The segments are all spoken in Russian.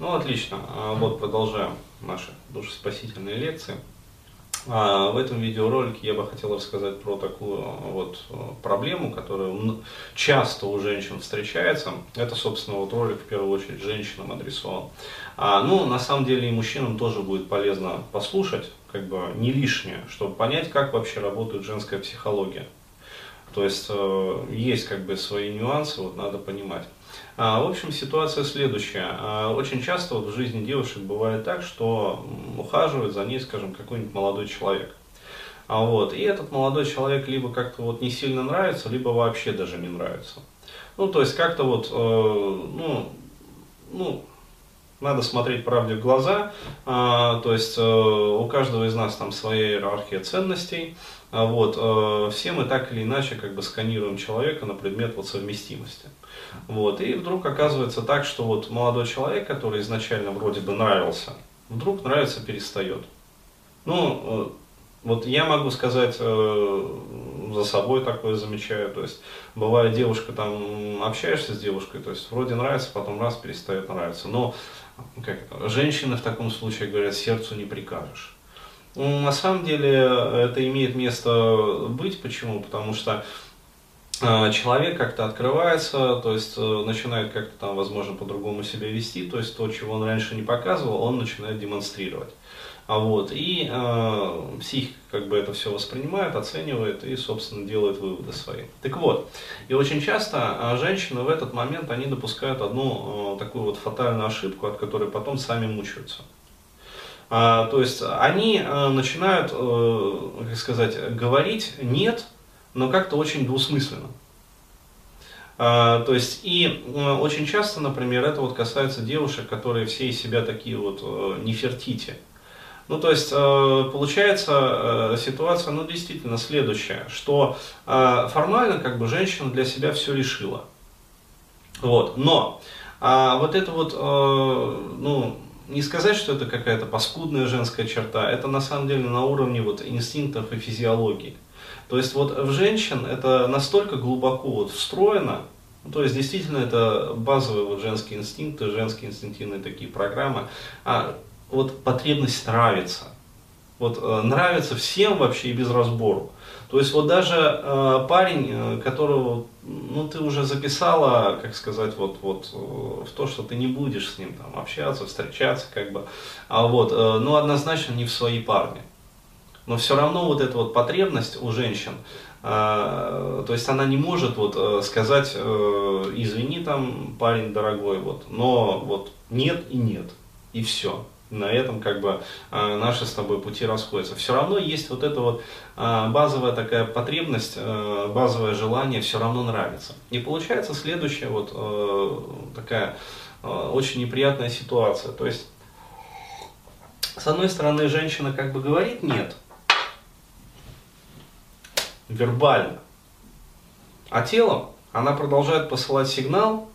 Ну, отлично. А, вот продолжаем наши душеспасительные лекции. А, в этом видеоролике я бы хотел рассказать про такую вот проблему, которая часто у женщин встречается. Это, собственно, вот ролик в первую очередь женщинам адресован. А, ну, на самом деле и мужчинам тоже будет полезно послушать, как бы не лишнее, чтобы понять, как вообще работает женская психология. То есть э, есть как бы свои нюансы, вот надо понимать. А, в общем, ситуация следующая. А, очень часто вот в жизни девушек бывает так, что ухаживает за ней, скажем, какой-нибудь молодой человек. А вот, и этот молодой человек либо как-то вот не сильно нравится, либо вообще даже не нравится. Ну, то есть как-то вот, э, ну, ну, надо смотреть правде в глаза, а, то есть э, у каждого из нас там своя иерархия ценностей, а вот, э, все мы так или иначе как бы сканируем человека на предмет вот совместимости. Вот, и вдруг оказывается так, что вот молодой человек, который изначально вроде бы нравился, вдруг нравится перестает. Ну, э, вот я могу сказать, за собой такое замечаю, то есть бывает девушка, там общаешься с девушкой, то есть вроде нравится, потом раз перестает нравиться, но как женщины в таком случае говорят, сердцу не прикажешь. Ну, на самом деле это имеет место быть. Почему? Потому что э, человек как-то открывается, то есть э, начинает как-то там, возможно, по-другому себя вести, то есть то, чего он раньше не показывал, он начинает демонстрировать. А вот, и э, психика как бы это все воспринимает, оценивает и, собственно, делает выводы свои. Так вот, и очень часто э, женщины в этот момент, они допускают одну э, такую вот фатальную ошибку, от которой потом сами мучаются. А, то есть они а, начинают, а, как сказать, говорить нет, но как-то очень двусмысленно. А, то есть и а, очень часто, например, это вот касается девушек, которые все из себя такие вот а, нефертити. Ну, то есть, получается ситуация, ну, действительно следующая, что формально, как бы, женщина для себя все решила. Вот, но вот это вот, ну, не сказать, что это какая-то паскудная женская черта, это на самом деле на уровне вот инстинктов и физиологии. То есть вот в женщин это настолько глубоко вот встроено, ну, то есть действительно это базовые вот женские инстинкты, женские инстинктивные такие программы, а вот потребность нравится. Вот э, нравится всем вообще и без разбору. То есть вот даже э, парень, э, которого ну, ты уже записала, как сказать, вот, вот э, в то, что ты не будешь с ним там общаться, встречаться, как бы, а вот, э, ну, однозначно не в свои парни. Но все равно вот эта вот потребность у женщин, то есть она не может вот сказать, извини там, парень дорогой, вот, но вот нет и нет, и все на этом как бы а, наши с тобой пути расходятся. Все равно есть вот эта вот а, базовая такая потребность, а, базовое желание все равно нравится. И получается следующая вот такая очень неприятная ситуация. То есть, с одной стороны, женщина как бы говорит нет, вербально, а телом она продолжает посылать сигнал,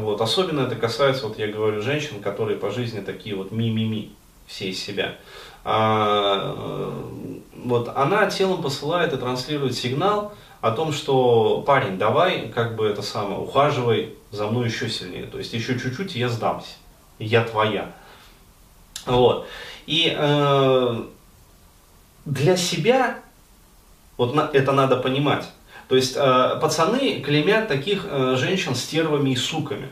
вот. Особенно это касается, вот я говорю, женщин, которые по жизни такие вот ми-ми-ми, все из себя. А, вот она телом посылает и транслирует сигнал о том, что парень, давай, как бы это самое, ухаживай за мной еще сильнее. То есть еще чуть-чуть, я сдамся. Я твоя. Вот. И э, для себя, вот на, это надо понимать, то есть э, пацаны клеймят таких э, женщин стервами и суками.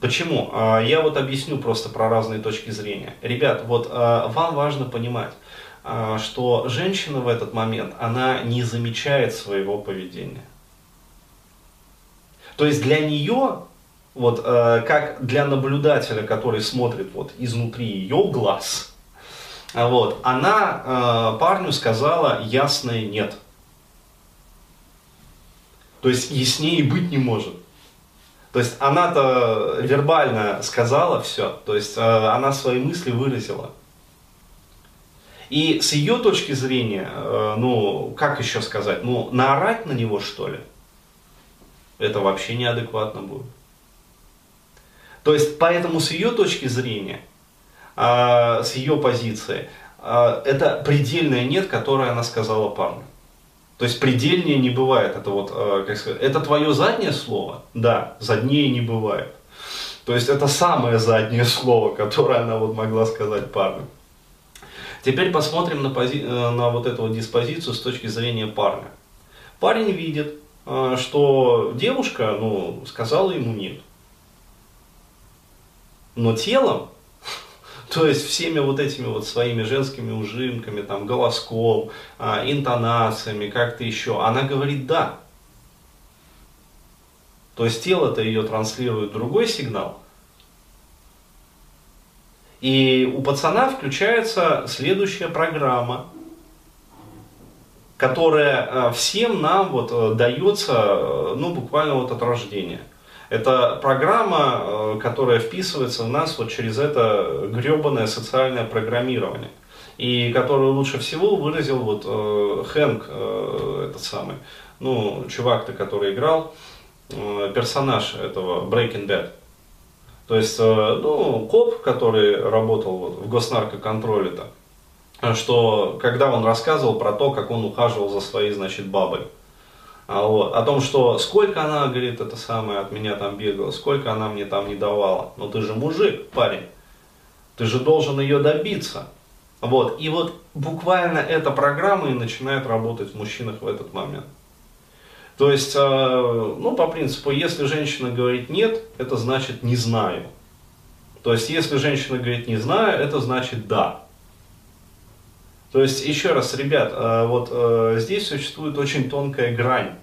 Почему? Э, я вот объясню просто про разные точки зрения. Ребят, вот э, вам важно понимать, э, что женщина в этот момент, она не замечает своего поведения. То есть для нее, вот э, как для наблюдателя, который смотрит вот изнутри ее глаз, вот, она э, парню сказала ясное нет. То есть яснее быть не может. То есть она-то вербально сказала все, то есть э, она свои мысли выразила. И с ее точки зрения, э, ну, как еще сказать, ну, наорать на него, что ли? Это вообще неадекватно будет. То есть, поэтому с ее точки зрения, э, с ее позиции, это предельное нет, которое она сказала парню. То есть предельнее не бывает. Это вот, э, как сказать, это твое заднее слово? Да, заднее не бывает. То есть это самое заднее слово, которое она вот могла сказать парню. Теперь посмотрим на, пози... Э, на вот эту вот диспозицию с точки зрения парня. Парень видит, э, что девушка ну, сказала ему нет. Но телом, то есть всеми вот этими вот своими женскими ужимками, там, голоском, а, интонациями, как-то еще, она говорит да. То есть тело-то ее транслирует другой сигнал. И у пацана включается следующая программа, которая э, всем нам вот э, дается, э, ну, буквально вот от рождения. Это программа, которая вписывается в нас вот через это гребаное социальное программирование. И которую лучше всего выразил вот Хэнк, этот самый, ну, чувак-то, который играл, персонаж этого Breaking Bad. То есть, э, ну, коп, который работал вот в госнаркоконтроле-то, что когда он рассказывал про то, как он ухаживал за своей, значит, бабой, а вот, о том, что сколько она, говорит, это самое, от меня там бегала, сколько она мне там не давала. Но ты же мужик, парень, ты же должен ее добиться. Вот, и вот буквально эта программа и начинает работать в мужчинах в этот момент. То есть, э, ну, по принципу, если женщина говорит нет, это значит не знаю. То есть, если женщина говорит не знаю, это значит да. То есть, еще раз, ребят, э, вот э, здесь существует очень тонкая грань.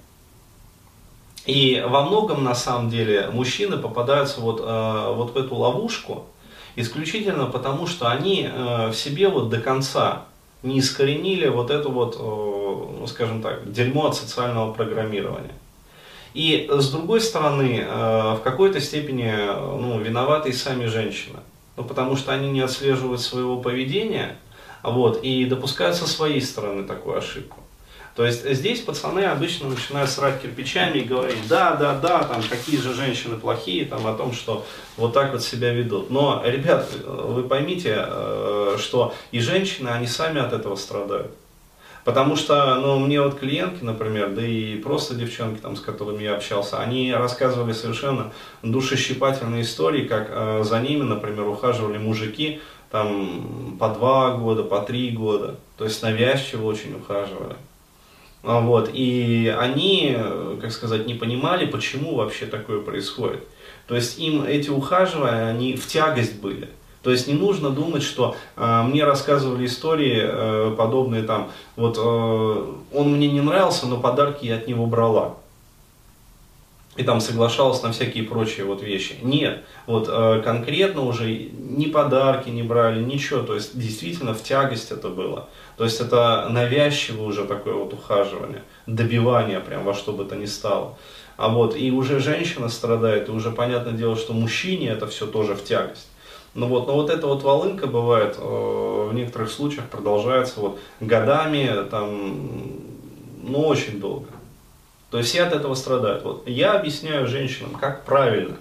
И во многом, на самом деле, мужчины попадаются вот, вот в эту ловушку исключительно потому, что они в себе вот до конца не искоренили вот это вот, э, ну, скажем так, дерьмо от социального программирования. И с другой стороны, э, в какой-то степени ну, виноваты и сами женщины. Ну, потому что они не отслеживают своего поведения вот, и допускают со своей стороны такую ошибку. То есть здесь пацаны обычно начинают срать кирпичами и говорить, да, да, да, там какие же женщины плохие, там о том, что вот так вот себя ведут. Но, ребят, вы поймите, э, что и женщины, они сами от этого страдают. Потому что, ну, мне вот клиентки, например, да и просто девчонки, там, с которыми я общался, они рассказывали совершенно душещипательные истории, как э, за ними, например, ухаживали мужики, там, по два года, по три года. То есть навязчиво очень ухаживали. А, вот, и они, как сказать, не понимали, почему вообще такое происходит. То есть им эти ухаживания, они в тягость были. То есть не нужно думать, что э, мне рассказывали истории э, подобные там, вот э, он мне не нравился, но подарки я от него брала и там соглашалась на всякие прочие вот вещи. Нет, вот э, конкретно уже ни подарки не брали, ничего, то есть действительно в тягость это было. То есть это навязчивое уже такое вот ухаживание, добивание прям во что бы то ни стало. А вот и уже женщина страдает, и уже понятное дело, что мужчине это все тоже в тягость. Ну вот, но вот эта вот волынка бывает э, в некоторых случаях продолжается вот годами, там, ну очень долго. То есть все от этого страдают. Вот. Я объясняю женщинам, как правильно.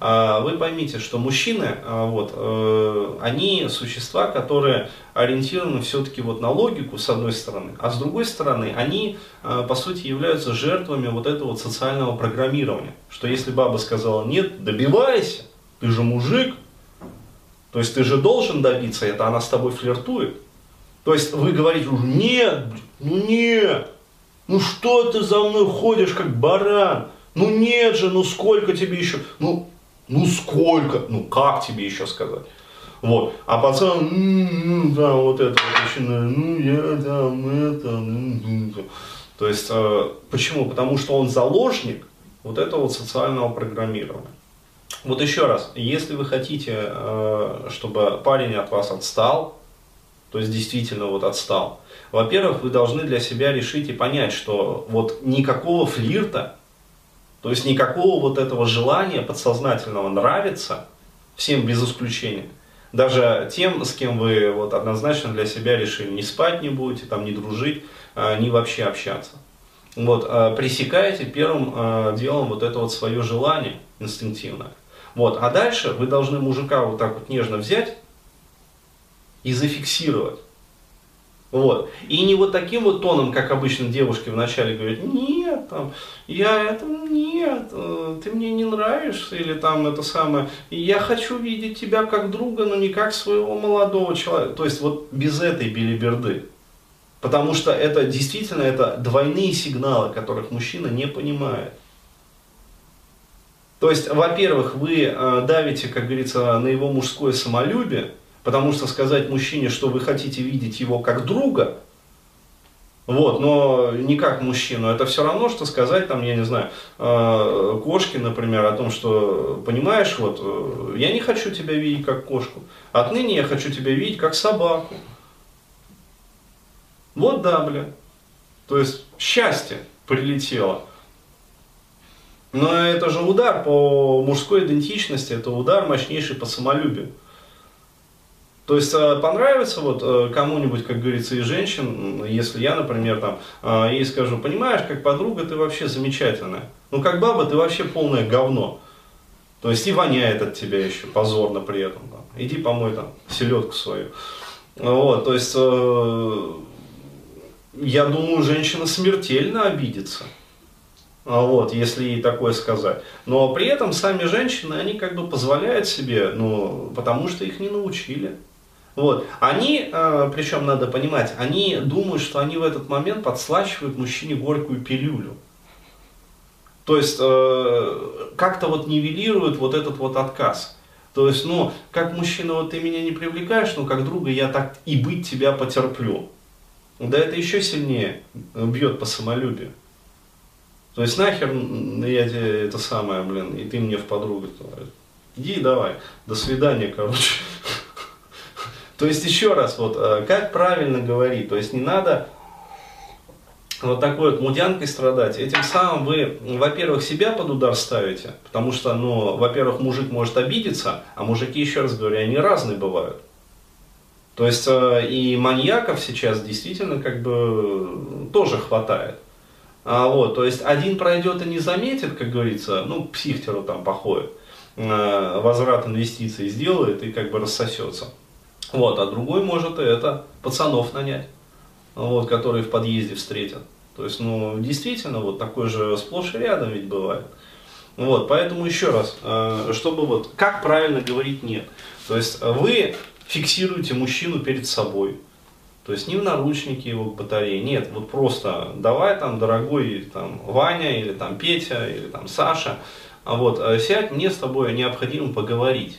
А, вы поймите, что мужчины, а, вот, э, они существа, которые ориентированы все-таки вот на логику, с одной стороны, а с другой стороны, они, а, по сути, являются жертвами вот этого социального программирования. Что если баба сказала нет, добивайся, ты же мужик, то есть ты же должен добиться, это она с тобой флиртует. То есть вы говорите, нет, ну нет, ну что ты за мной ходишь, как баран? Ну нет же, ну сколько тебе еще? Ну, ну сколько? Ну как тебе еще сказать? Вот. А пацан, ну, да, вот это вот начинает, ну я там это, ну, то есть, э, почему? Потому что он заложник вот этого вот социального программирования. Вот еще раз, если вы хотите, э, чтобы парень от вас отстал, то есть действительно вот отстал, во-первых, вы должны для себя решить и понять, что вот никакого флирта, то есть никакого вот этого желания подсознательного нравиться всем без исключения, даже тем, с кем вы вот однозначно для себя решили, не спать не будете, там, не дружить, а, не вообще общаться. Вот, а, пресекаете первым а, делом вот это вот свое желание инстинктивное. Вот, а дальше вы должны мужика вот так вот нежно взять и зафиксировать. Вот. И не вот таким вот тоном, как обычно девушки вначале говорят, нет, там, я это, нет, э, ты мне не нравишься, или там это самое, я хочу видеть тебя как друга, но не как своего молодого человека. То есть вот без этой билиберды. Потому что это действительно это двойные сигналы, которых мужчина не понимает. То есть, во-первых, вы э, давите, как говорится, на его мужское самолюбие, Потому что сказать мужчине, что вы хотите видеть его как друга, вот, но не как мужчину, это все равно, что сказать, там, я не знаю, э, кошке, например, о том, что, понимаешь, вот, э, я не хочу тебя видеть как кошку, отныне я хочу тебя видеть как собаку. Вот да, бля. То есть счастье прилетело. Но это же удар по мужской идентичности, это удар мощнейший по самолюбию. То есть э, понравится вот э, кому-нибудь, как говорится, из женщин, если я, например, там, э, ей скажу, понимаешь, как подруга ты вообще замечательная, ну как баба ты вообще полное говно. То есть и воняет от тебя еще позорно при этом. Там. Иди помой там селедку свою. Вот, то есть я думаю, женщина смертельно обидится. Вот, если ей такое сказать. Но при этом сами женщины, они как бы позволяют себе, ну, потому что их не научили. Вот. Они, э, причем надо понимать, они думают, что они в этот момент подслащивают мужчине горькую пилюлю. То есть э, как-то вот нивелируют вот этот вот отказ. То есть, ну, как мужчина, вот ты меня не привлекаешь, но как друга я так и быть тебя потерплю. Да это еще сильнее бьет по самолюбию. То есть нахер я тебе это самое, блин, и ты мне в подругу. Иди давай, до свидания, короче. То есть еще раз, вот э, как правильно говорить, то есть не надо вот такой вот мудянкой страдать. Этим самым вы, во-первых, себя под удар ставите, потому что, ну, во-первых, мужик может обидеться, а мужики, еще раз говорю, они разные бывают. То есть э, и маньяков сейчас действительно как бы тоже хватает. А, вот, то есть один пройдет и не заметит, как говорится, ну, психтеру там походит, э, возврат инвестиций сделает и как бы рассосется. Вот, а другой может это пацанов нанять, вот, которые в подъезде встретят. То есть, ну, действительно, вот такой же сплошь и рядом ведь бывает. Вот, поэтому еще раз, э, чтобы вот, как правильно говорить нет. То есть, вы фиксируете мужчину перед собой. То есть, не в наручнике его к батарее, нет, вот просто давай там, дорогой там, Ваня или там Петя или там Саша, а вот, э, сядь, мне с тобой необходимо поговорить.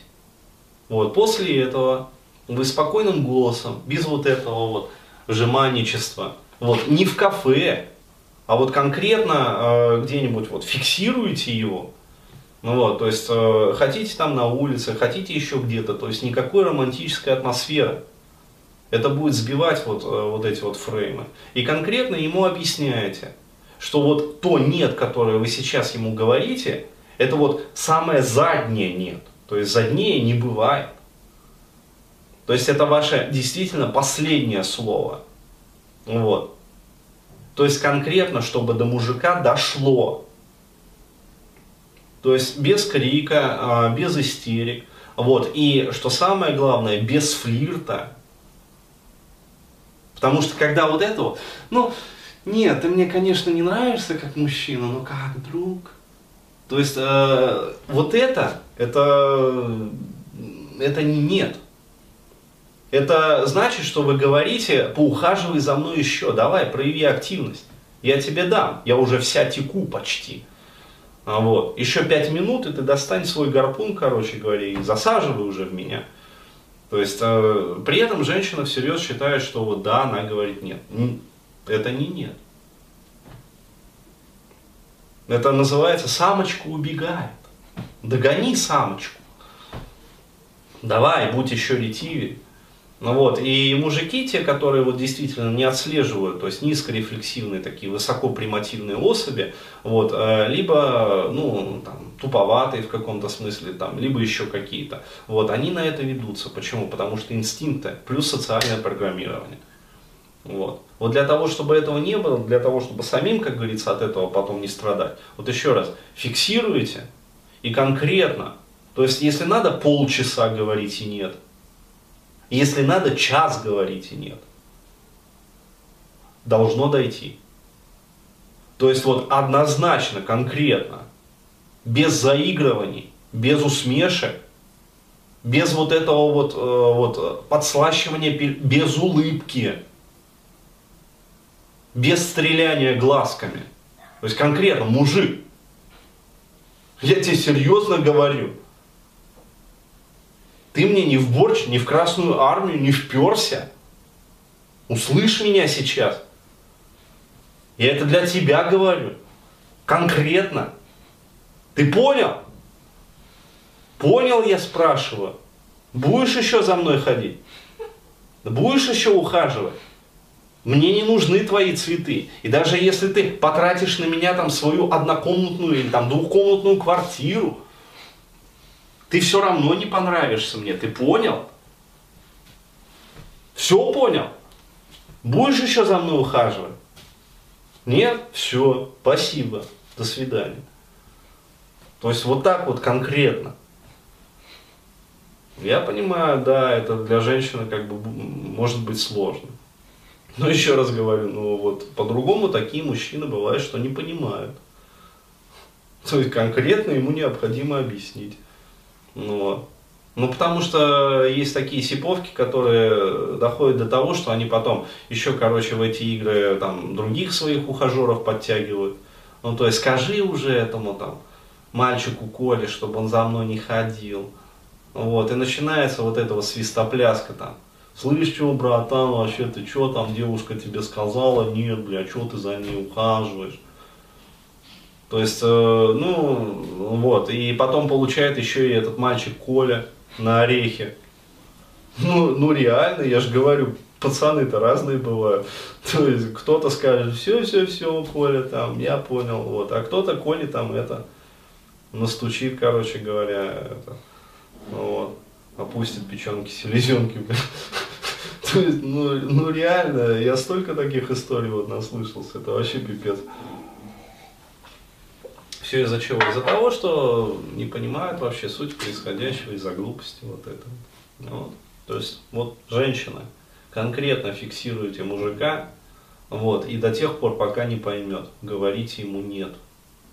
Вот, после этого вы спокойным голосом, без вот этого вот жеманничества, вот, не в кафе, а вот конкретно э, где-нибудь вот фиксируете его, ну вот, то есть э, хотите там на улице, хотите еще где-то, то есть никакой романтической атмосферы. Это будет сбивать вот, э, вот эти вот фреймы. И конкретно ему объясняете, что вот то нет, которое вы сейчас ему говорите, это вот самое заднее нет. То есть заднее не бывает. То есть это ваше действительно последнее слово. Вот. То есть конкретно, чтобы до мужика дошло. То есть без крика, а, без истерик. Вот. И что самое главное, без флирта. Потому что когда вот это вот, ну, нет, ты мне, конечно, не нравишься как мужчина, но как друг. То есть э, вот это, это, это не нет. Это значит, что вы говорите, поухаживай за мной еще, давай, прояви активность. Я тебе дам, я уже вся теку почти. А вот. Еще пять минут, и ты достань свой гарпун, короче говоря, и засаживай уже в меня. То есть, э, при этом женщина всерьез считает, что вот да, она говорит нет. Это не нет. Это называется самочка убегает. Догони самочку. Давай, будь еще ретивее. Ну вот, и мужики, те, которые вот действительно не отслеживают, то есть низкорефлексивные такие высокопримативные особи, вот, э, либо, ну, там, туповатые в каком-то смысле, там, либо еще какие-то, вот, они на это ведутся. Почему? Потому что инстинкты плюс социальное программирование. Вот. Вот для того, чтобы этого не было, для того, чтобы самим, как говорится, от этого потом не страдать, вот еще раз, фиксируйте и конкретно, то есть если надо полчаса говорить и нет – если надо, час говорите нет. должно дойти. То есть вот однозначно, конкретно, без заигрываний, без усмешек, без вот этого вот, э, вот подслащивания, без улыбки, без стреляния глазками. То есть конкретно, мужик, я тебе серьезно говорю, ты мне не в борщ, не в Красную Армию не вперся. Услышь меня сейчас. Я это для тебя говорю. Конкретно. Ты понял? Понял, я спрашиваю. Будешь еще за мной ходить? Будешь еще ухаживать? Мне не нужны твои цветы. И даже если ты потратишь на меня там свою однокомнатную или там двухкомнатную квартиру, ты все равно не понравишься мне. Ты понял? Все понял? Будешь еще за мной ухаживать? Нет? Все. Спасибо. До свидания. То есть вот так вот конкретно. Я понимаю, да, это для женщины как бы может быть сложно. Но еще раз говорю, ну вот по-другому такие мужчины бывают, что не понимают. То есть конкретно ему необходимо объяснить. Ну, ну, потому что есть такие сиповки, которые доходят до того, что они потом еще, короче, в эти игры там других своих ухажеров подтягивают. Ну, то есть скажи уже этому там мальчику Коле, чтобы он за мной не ходил. Вот, и начинается вот этого свистопляска там. Слышь, что, братан, вообще ты что там, девушка тебе сказала? Нет, бля, что ты за ней ухаживаешь? То есть, э, ну, вот, и потом получает еще и этот мальчик Коля на орехе. Ну, ну реально, я же говорю, пацаны-то разные бывают. То есть, кто-то скажет, все, все, все, Коля, там, я понял, вот, а кто-то Коле там это, настучит, короче говоря, это, вот, опустит печенки, селезенки, То есть, ну, ну реально, я столько таких историй вот наслышался, это вообще пипец. Все из-за чего? Из-за того, что не понимают вообще суть происходящего, из-за глупости вот этого. Вот. То есть, вот женщина конкретно фиксируете мужика, вот, и до тех пор, пока не поймет, говорите ему нет.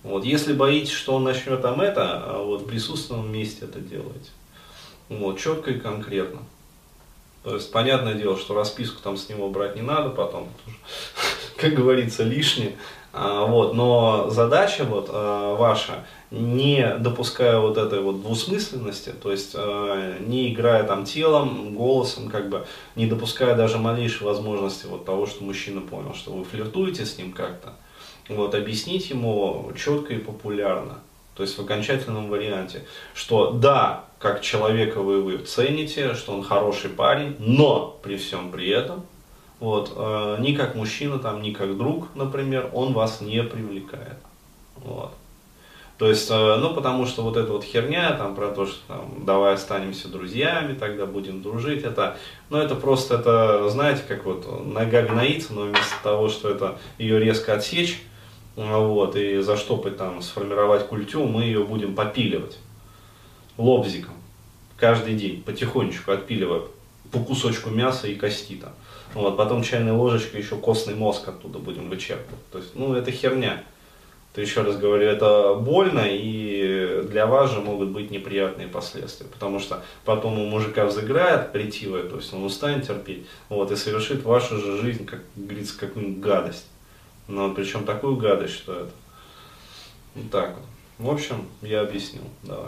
Вот, если боитесь, что он начнет там это, а вот в присутственном месте это делайте. Вот, четко и конкретно. То есть, понятное дело, что расписку там с него брать не надо потом, как говорится, лишнее. А, вот, но задача вот а, ваша, не допуская вот этой вот двусмысленности, то есть а, не играя там телом, голосом, как бы, не допуская даже малейшей возможности вот того, что мужчина понял, что вы флиртуете с ним как-то, вот, объяснить ему четко и популярно, то есть в окончательном варианте, что да, как человека вы его цените, что он хороший парень, но при всем при этом вот, э, ни как мужчина, там, ни как друг, например, он вас не привлекает. Вот. То есть, э, ну, потому что вот эта вот херня, там, про то, что там, давай останемся друзьями, тогда будем дружить, это, ну, это просто, это, знаете, как вот нога гноится, но вместо того, что это ее резко отсечь, вот, и заштопать там, сформировать культю, мы ее будем попиливать лобзиком каждый день, потихонечку отпиливая по кусочку мяса и кости там. Вот, потом чайной ложечкой еще костный мозг оттуда будем вычерпывать. То есть, ну, это херня. То еще раз говорю, это больно, и для вас же могут быть неприятные последствия. Потому что потом у мужика взыграет ретивое, то есть он устанет терпеть, вот, и совершит вашу же жизнь, как говорится, какую-нибудь гадость. Но причем такую гадость, что это. Вот так вот. В общем, я объяснил. Давай.